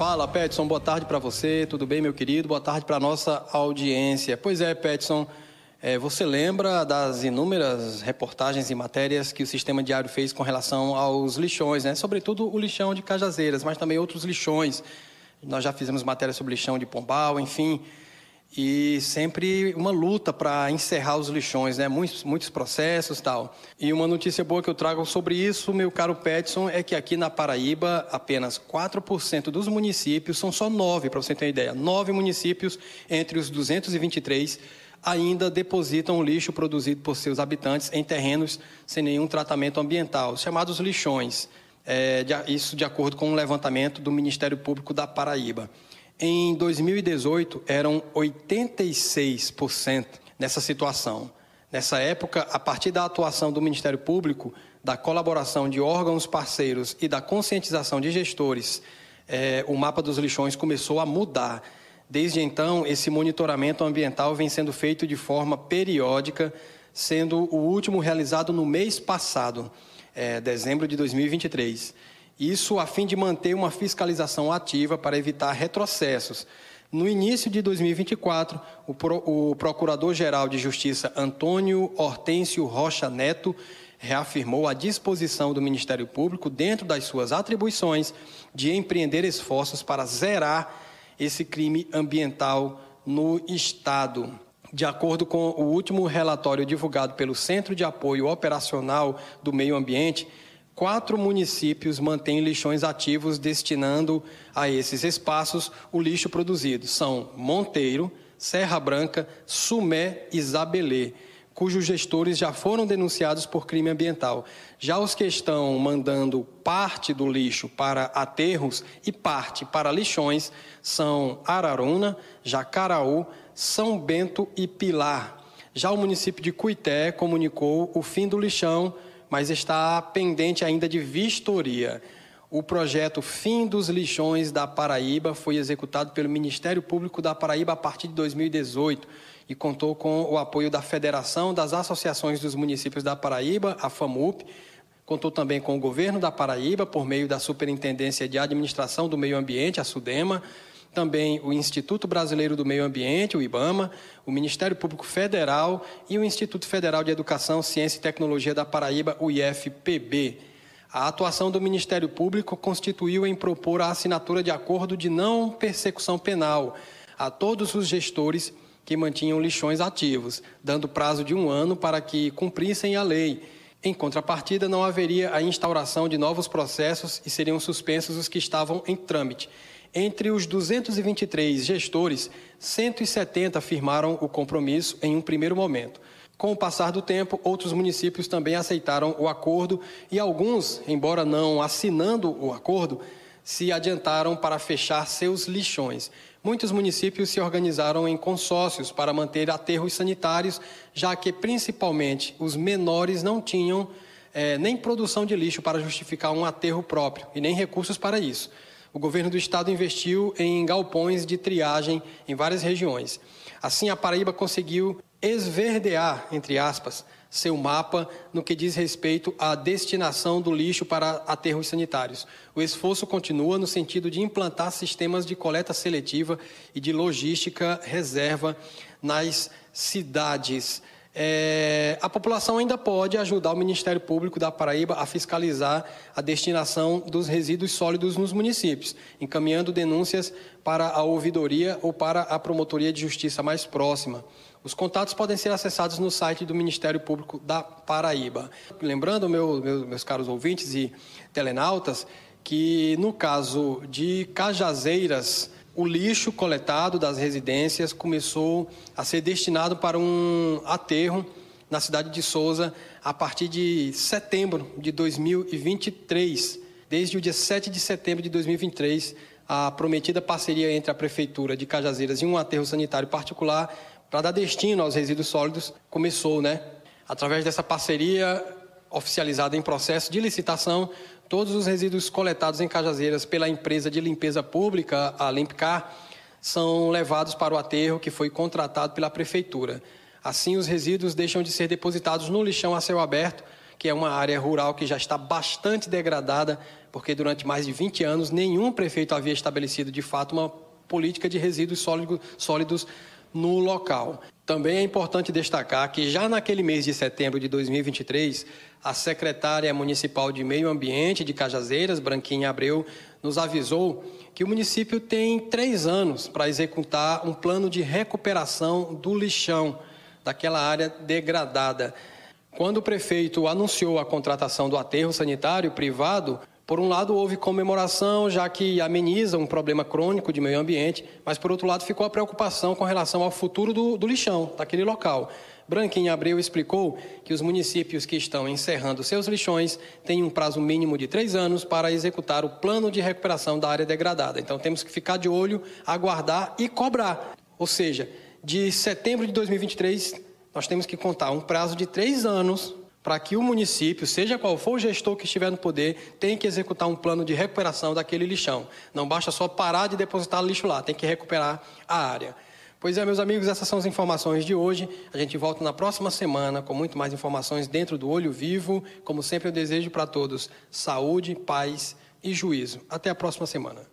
Fala, Petson, boa tarde para você, tudo bem, meu querido? Boa tarde para nossa audiência. Pois é, Petson, é, você lembra das inúmeras reportagens e matérias que o Sistema Diário fez com relação aos lixões, né? Sobretudo o lixão de Cajazeiras, mas também outros lixões. Nós já fizemos matéria sobre lixão de Pombal, enfim e sempre uma luta para encerrar os lixões, né? Muitos, muitos processos tal. E uma notícia boa que eu trago sobre isso, meu caro Petson, é que aqui na Paraíba apenas 4% dos municípios, são só nove, para você ter uma ideia, nove municípios entre os 223 ainda depositam lixo produzido por seus habitantes em terrenos sem nenhum tratamento ambiental, chamados lixões. É, isso de acordo com um levantamento do Ministério Público da Paraíba. Em 2018, eram 86% nessa situação. Nessa época, a partir da atuação do Ministério Público, da colaboração de órgãos parceiros e da conscientização de gestores, eh, o mapa dos lixões começou a mudar. Desde então, esse monitoramento ambiental vem sendo feito de forma periódica, sendo o último realizado no mês passado, eh, dezembro de 2023. Isso a fim de manter uma fiscalização ativa para evitar retrocessos. No início de 2024, o, Pro, o Procurador-Geral de Justiça Antônio Hortêncio Rocha Neto reafirmou a disposição do Ministério Público, dentro das suas atribuições, de empreender esforços para zerar esse crime ambiental no Estado. De acordo com o último relatório divulgado pelo Centro de Apoio Operacional do Meio Ambiente, quatro municípios mantêm lixões ativos destinando a esses espaços o lixo produzido. São Monteiro, Serra Branca, Sumé e Zabelê, cujos gestores já foram denunciados por crime ambiental. Já os que estão mandando parte do lixo para aterros e parte para lixões são Araruna, Jacaraú, São Bento e Pilar. Já o município de Cuité comunicou o fim do lixão mas está pendente ainda de vistoria. O projeto Fim dos Lixões da Paraíba foi executado pelo Ministério Público da Paraíba a partir de 2018 e contou com o apoio da Federação das Associações dos Municípios da Paraíba, a FAMUP, contou também com o governo da Paraíba por meio da Superintendência de Administração do Meio Ambiente, a SUDEMA, também o Instituto Brasileiro do Meio Ambiente, o IBAMA, o Ministério Público Federal e o Instituto Federal de Educação, Ciência e Tecnologia da Paraíba, o IFPB. A atuação do Ministério Público constituiu em propor a assinatura de acordo de não persecução penal a todos os gestores que mantinham lixões ativos, dando prazo de um ano para que cumprissem a lei. Em contrapartida, não haveria a instauração de novos processos e seriam suspensos os que estavam em trâmite. Entre os 223 gestores, 170 firmaram o compromisso em um primeiro momento. Com o passar do tempo, outros municípios também aceitaram o acordo e alguns, embora não assinando o acordo, se adiantaram para fechar seus lixões. Muitos municípios se organizaram em consórcios para manter aterros sanitários, já que principalmente os menores não tinham é, nem produção de lixo para justificar um aterro próprio e nem recursos para isso o governo do estado investiu em galpões de triagem em várias regiões. Assim, a Paraíba conseguiu esverdear, entre aspas, seu mapa no que diz respeito à destinação do lixo para aterros sanitários. O esforço continua no sentido de implantar sistemas de coleta seletiva e de logística reserva nas cidades. É, a população ainda pode ajudar o Ministério Público da Paraíba a fiscalizar a destinação dos resíduos sólidos nos municípios, encaminhando denúncias para a ouvidoria ou para a promotoria de justiça mais próxima. Os contatos podem ser acessados no site do Ministério Público da Paraíba. Lembrando, meu, meu, meus caros ouvintes e telenautas, que no caso de Cajazeiras, o lixo coletado das residências começou a ser destinado para um aterro na cidade de Souza a partir de setembro de 2023. Desde o dia 7 de setembro de 2023, a prometida parceria entre a Prefeitura de Cajazeiras e um aterro sanitário particular para dar destino aos resíduos sólidos começou, né? Através dessa parceria oficializada em processo de licitação, Todos os resíduos coletados em Cajazeiras pela empresa de limpeza pública, a Limpcar, são levados para o aterro que foi contratado pela prefeitura. Assim, os resíduos deixam de ser depositados no lixão a céu aberto, que é uma área rural que já está bastante degradada, porque durante mais de 20 anos nenhum prefeito havia estabelecido de fato uma política de resíduos sólidos no local. Também é importante destacar que já naquele mês de setembro de 2023, a secretária municipal de Meio Ambiente de Cajazeiras, Branquinha Abreu, nos avisou que o município tem três anos para executar um plano de recuperação do lixão daquela área degradada. Quando o prefeito anunciou a contratação do aterro sanitário privado, por um lado, houve comemoração, já que ameniza um problema crônico de meio ambiente, mas por outro lado, ficou a preocupação com relação ao futuro do, do lixão, daquele local. Branquinha Abreu explicou que os municípios que estão encerrando seus lixões têm um prazo mínimo de três anos para executar o plano de recuperação da área degradada. Então temos que ficar de olho, aguardar e cobrar. Ou seja, de setembro de 2023, nós temos que contar um prazo de três anos para que o município, seja qual for o gestor que estiver no poder, tenha que executar um plano de recuperação daquele lixão. Não basta só parar de depositar lixo lá, tem que recuperar a área. Pois é, meus amigos, essas são as informações de hoje. A gente volta na próxima semana com muito mais informações dentro do Olho Vivo. Como sempre, eu desejo para todos saúde, paz e juízo. Até a próxima semana.